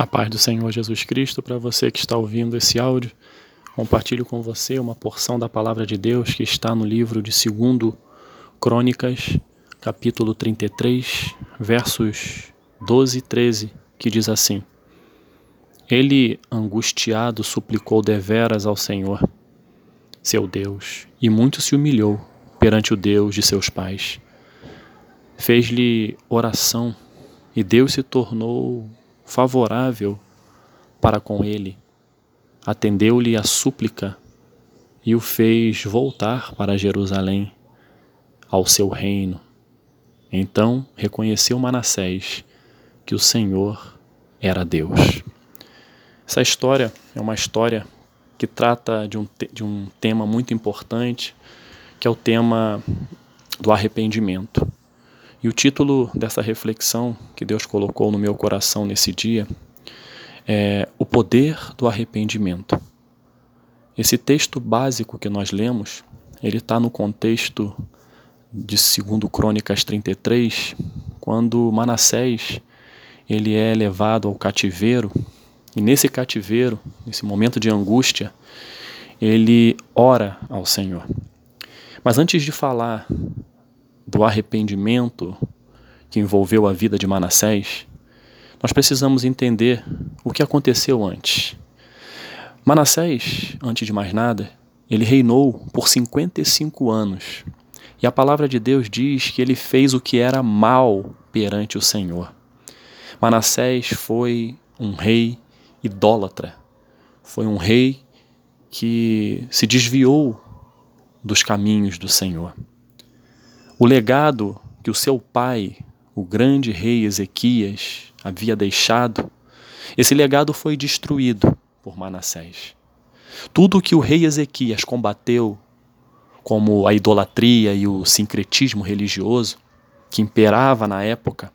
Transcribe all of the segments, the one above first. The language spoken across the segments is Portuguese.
A paz do Senhor Jesus Cristo para você que está ouvindo esse áudio. Compartilho com você uma porção da palavra de Deus que está no livro de 2 Crônicas, capítulo 33, versos 12 e 13, que diz assim: Ele, angustiado, suplicou deveras ao Senhor, seu Deus, e muito se humilhou perante o Deus de seus pais. Fez-lhe oração e Deus se tornou favorável para com ele. Atendeu-lhe a súplica e o fez voltar para Jerusalém, ao seu reino. Então reconheceu Manassés que o Senhor era Deus. Essa história é uma história que trata de um, de um tema muito importante, que é o tema do arrependimento. E o título dessa reflexão que Deus colocou no meu coração nesse dia é O Poder do Arrependimento. Esse texto básico que nós lemos, ele está no contexto de 2 Crônicas 33, quando Manassés ele é levado ao cativeiro, e nesse cativeiro, nesse momento de angústia, ele ora ao Senhor. Mas antes de falar do arrependimento que envolveu a vida de Manassés, nós precisamos entender o que aconteceu antes. Manassés, antes de mais nada, ele reinou por 55 anos. E a palavra de Deus diz que ele fez o que era mal perante o Senhor. Manassés foi um rei idólatra. Foi um rei que se desviou dos caminhos do Senhor. O legado que o seu pai, o grande rei Ezequias, havia deixado, esse legado foi destruído por Manassés. Tudo que o rei Ezequias combateu, como a idolatria e o sincretismo religioso que imperava na época,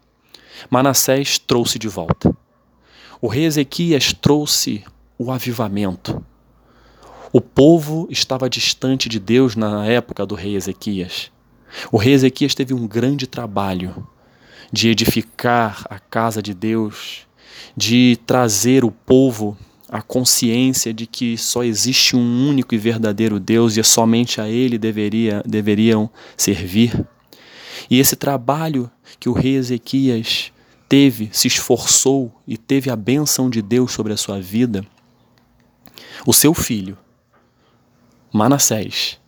Manassés trouxe de volta. O rei Ezequias trouxe o avivamento. O povo estava distante de Deus na época do rei Ezequias. O rei Ezequias teve um grande trabalho de edificar a casa de Deus, de trazer o povo à consciência de que só existe um único e verdadeiro Deus e somente a Ele deveria, deveriam servir. E esse trabalho que o rei Ezequias teve, se esforçou e teve a bênção de Deus sobre a sua vida, o seu filho, Manassés,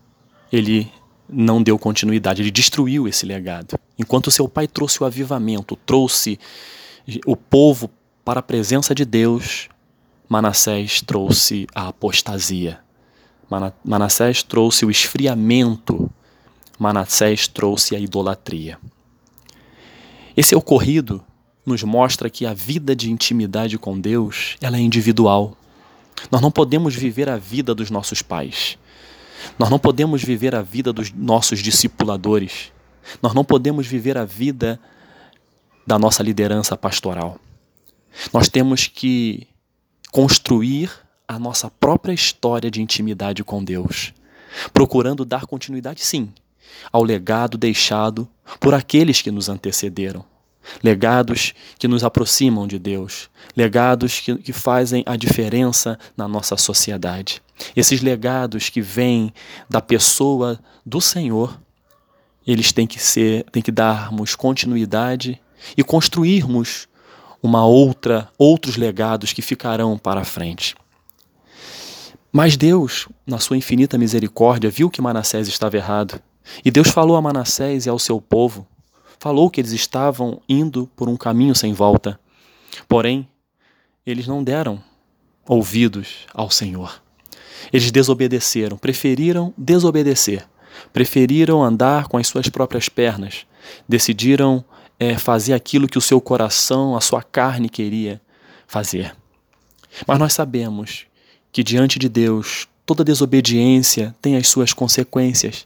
ele não deu continuidade, ele destruiu esse legado. Enquanto seu pai trouxe o avivamento, trouxe o povo para a presença de Deus, Manassés trouxe a apostasia. Manassés trouxe o esfriamento. Manassés trouxe a idolatria. Esse ocorrido nos mostra que a vida de intimidade com Deus, ela é individual. Nós não podemos viver a vida dos nossos pais. Nós não podemos viver a vida dos nossos discipuladores. Nós não podemos viver a vida da nossa liderança pastoral. Nós temos que construir a nossa própria história de intimidade com Deus, procurando dar continuidade, sim, ao legado deixado por aqueles que nos antecederam. Legados que nos aproximam de Deus, legados que, que fazem a diferença na nossa sociedade. Esses legados que vêm da pessoa do Senhor, eles têm que ser, têm que darmos continuidade e construirmos uma outra, outros legados que ficarão para a frente. Mas Deus, na sua infinita misericórdia, viu que Manassés estava errado. E Deus falou a Manassés e ao seu povo, falou que eles estavam indo por um caminho sem volta. Porém, eles não deram ouvidos ao Senhor. Eles desobedeceram, preferiram desobedecer, preferiram andar com as suas próprias pernas, decidiram é, fazer aquilo que o seu coração, a sua carne queria fazer. Mas nós sabemos que diante de Deus toda desobediência tem as suas consequências.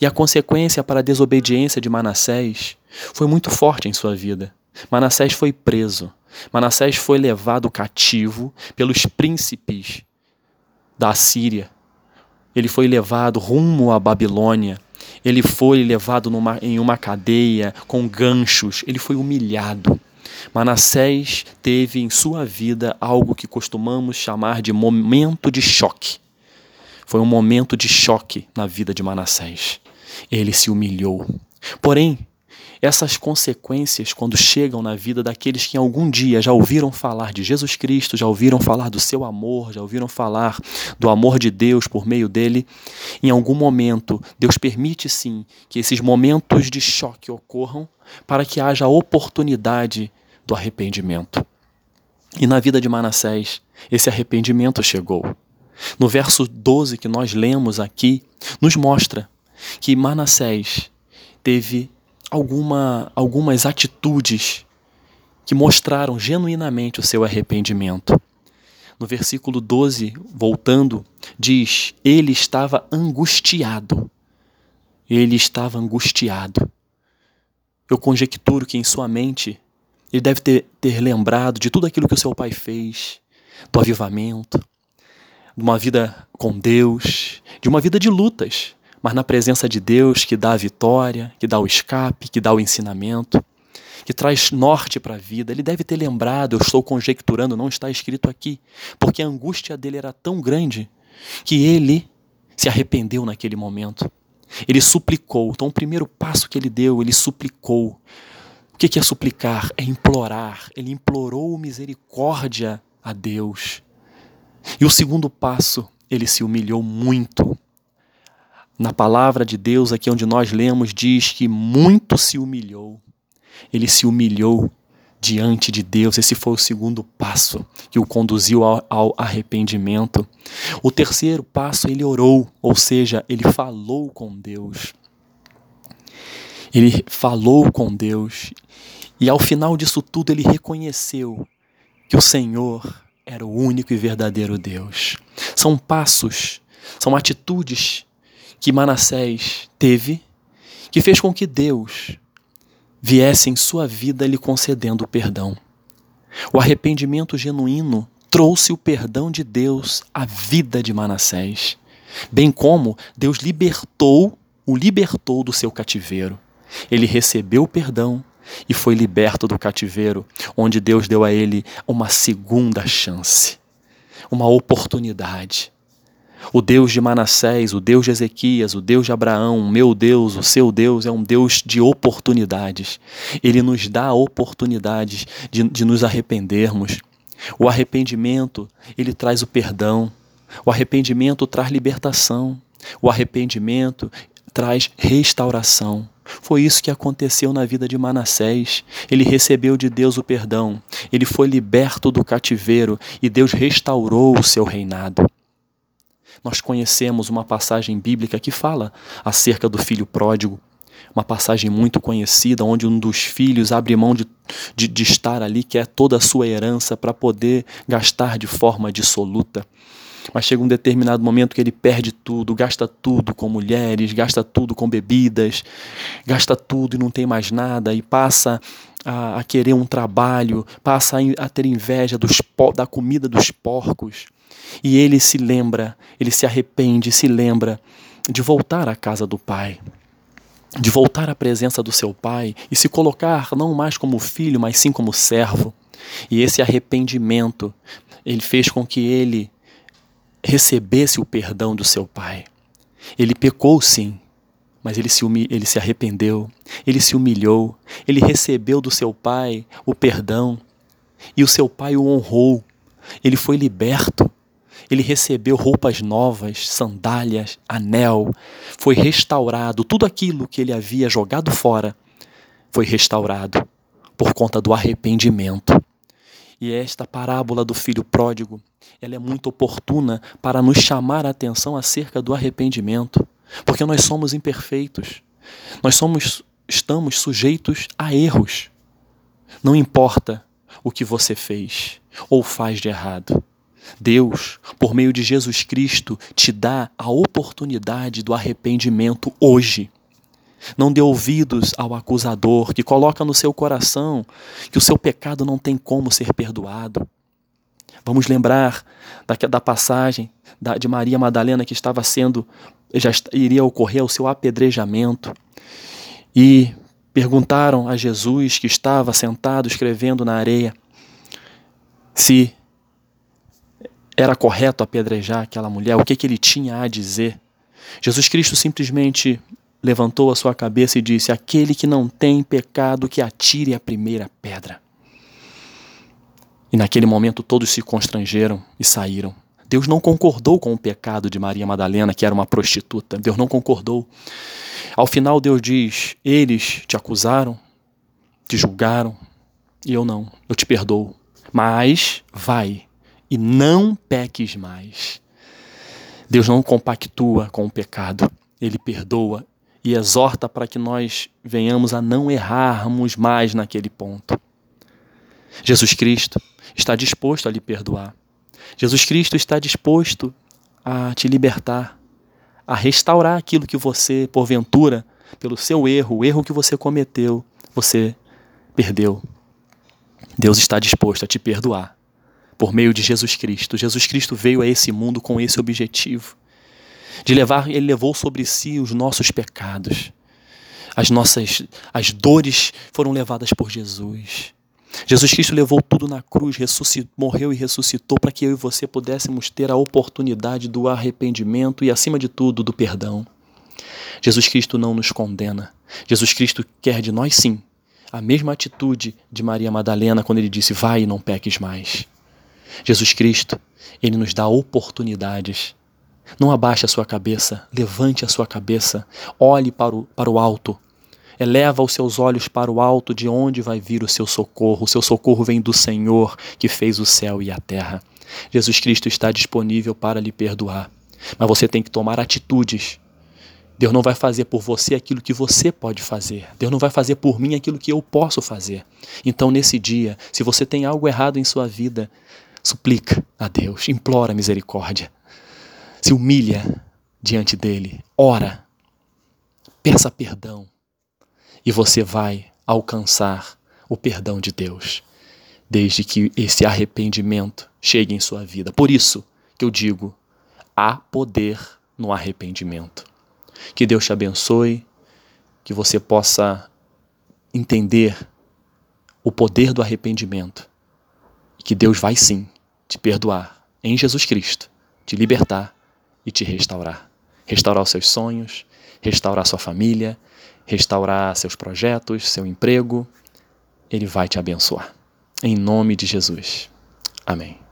E a consequência para a desobediência de Manassés foi muito forte em sua vida. Manassés foi preso. Manassés foi levado cativo pelos príncipes da Síria. Ele foi levado rumo à Babilônia. Ele foi levado numa, em uma cadeia com ganchos. Ele foi humilhado. Manassés teve em sua vida algo que costumamos chamar de momento de choque. Foi um momento de choque na vida de Manassés. Ele se humilhou. Porém, essas consequências, quando chegam na vida daqueles que em algum dia já ouviram falar de Jesus Cristo, já ouviram falar do seu amor, já ouviram falar do amor de Deus por meio dele, em algum momento, Deus permite sim que esses momentos de choque ocorram para que haja oportunidade do arrependimento. E na vida de Manassés, esse arrependimento chegou. No verso 12 que nós lemos aqui, nos mostra que Manassés teve alguma, algumas atitudes que mostraram genuinamente o seu arrependimento. No versículo 12, voltando, diz: Ele estava angustiado. Ele estava angustiado. Eu conjecturo que em sua mente ele deve ter, ter lembrado de tudo aquilo que o seu pai fez, do avivamento, de uma vida com Deus, de uma vida de lutas, mas na presença de Deus que dá a vitória, que dá o escape, que dá o ensinamento, que traz norte para a vida. Ele deve ter lembrado, eu estou conjecturando, não está escrito aqui, porque a angústia dele era tão grande que ele se arrependeu naquele momento. Ele suplicou. Então, o primeiro passo que ele deu, ele suplicou. O que é suplicar? É implorar. Ele implorou misericórdia a Deus. E o segundo passo, ele se humilhou muito na palavra de Deus, aqui onde nós lemos, diz que muito se humilhou. Ele se humilhou diante de Deus. Esse foi o segundo passo que o conduziu ao, ao, arrependimento. O terceiro passo, ele orou, ou seja, ele falou com Deus. Ele falou com Deus. E ao final disso tudo, ele reconheceu que o Senhor era o único e verdadeiro Deus. São passos, são atitudes que Manassés teve, que fez com que Deus viesse em sua vida lhe concedendo o perdão. O arrependimento genuíno trouxe o perdão de Deus à vida de Manassés, bem como Deus libertou, o libertou do seu cativeiro. Ele recebeu o perdão e foi liberto do cativeiro, onde Deus deu a ele uma segunda chance, uma oportunidade. O Deus de Manassés, o Deus de Ezequias, o Deus de Abraão, meu Deus, o seu Deus é um Deus de oportunidades. Ele nos dá oportunidades de, de nos arrependermos. O arrependimento, ele traz o perdão. O arrependimento traz libertação. O arrependimento traz restauração. Foi isso que aconteceu na vida de Manassés. Ele recebeu de Deus o perdão, ele foi liberto do cativeiro e Deus restaurou o seu reinado. Nós conhecemos uma passagem bíblica que fala acerca do filho pródigo, uma passagem muito conhecida, onde um dos filhos abre mão de, de, de estar ali, que é toda a sua herança, para poder gastar de forma dissoluta. Mas chega um determinado momento que ele perde tudo, gasta tudo com mulheres, gasta tudo com bebidas, gasta tudo e não tem mais nada, e passa a, a querer um trabalho, passa a, a ter inveja dos, da comida dos porcos e ele se lembra, ele se arrepende, se lembra de voltar à casa do pai, de voltar à presença do seu pai e se colocar não mais como filho, mas sim como servo. E esse arrependimento, ele fez com que ele recebesse o perdão do seu pai. Ele pecou sim, mas ele se, ele se arrependeu, ele se humilhou, ele recebeu do seu pai o perdão e o seu pai o honrou. Ele foi liberto ele recebeu roupas novas, sandálias, anel, foi restaurado. Tudo aquilo que ele havia jogado fora foi restaurado por conta do arrependimento. E esta parábola do filho pródigo, ela é muito oportuna para nos chamar a atenção acerca do arrependimento, porque nós somos imperfeitos. Nós somos estamos sujeitos a erros. Não importa o que você fez ou faz de errado. Deus, por meio de Jesus Cristo, te dá a oportunidade do arrependimento hoje. Não dê ouvidos ao acusador que coloca no seu coração que o seu pecado não tem como ser perdoado. Vamos lembrar da, da passagem da, de Maria Madalena que estava sendo, já iria ocorrer o seu apedrejamento. E perguntaram a Jesus, que estava sentado escrevendo na areia, se era correto apedrejar aquela mulher, o que, que ele tinha a dizer. Jesus Cristo simplesmente levantou a sua cabeça e disse: Aquele que não tem pecado, que atire a primeira pedra. E naquele momento todos se constrangeram e saíram. Deus não concordou com o pecado de Maria Madalena, que era uma prostituta. Deus não concordou. Ao final, Deus diz: Eles te acusaram, te julgaram, e eu não. Eu te perdoo. Mas vai e não peques mais. Deus não compactua com o pecado. Ele perdoa e exorta para que nós venhamos a não errarmos mais naquele ponto. Jesus Cristo está disposto a lhe perdoar. Jesus Cristo está disposto a te libertar, a restaurar aquilo que você, porventura, pelo seu erro, o erro que você cometeu, você perdeu. Deus está disposto a te perdoar por meio de Jesus Cristo. Jesus Cristo veio a esse mundo com esse objetivo de levar, ele levou sobre si os nossos pecados. As nossas as dores foram levadas por Jesus. Jesus Cristo levou tudo na cruz, morreu e ressuscitou para que eu e você pudéssemos ter a oportunidade do arrependimento e, acima de tudo, do perdão. Jesus Cristo não nos condena. Jesus Cristo quer de nós, sim, a mesma atitude de Maria Madalena quando ele disse: Vai e não peques mais. Jesus Cristo, ele nos dá oportunidades. Não abaixe a sua cabeça, levante a sua cabeça, olhe para o, para o alto, Eleva os seus olhos para o alto, de onde vai vir o seu socorro. O seu socorro vem do Senhor, que fez o céu e a terra. Jesus Cristo está disponível para lhe perdoar. Mas você tem que tomar atitudes. Deus não vai fazer por você aquilo que você pode fazer. Deus não vai fazer por mim aquilo que eu posso fazer. Então, nesse dia, se você tem algo errado em sua vida, suplica a Deus, implora misericórdia. Se humilha diante dele, ora, peça perdão e você vai alcançar o perdão de Deus, desde que esse arrependimento chegue em sua vida. Por isso que eu digo: há poder no arrependimento. Que Deus te abençoe, que você possa entender o poder do arrependimento e que Deus vai sim te perdoar em Jesus Cristo, te libertar e te restaurar. Restaurar os seus sonhos, restaurar sua família, restaurar seus projetos, seu emprego. Ele vai te abençoar. Em nome de Jesus. Amém.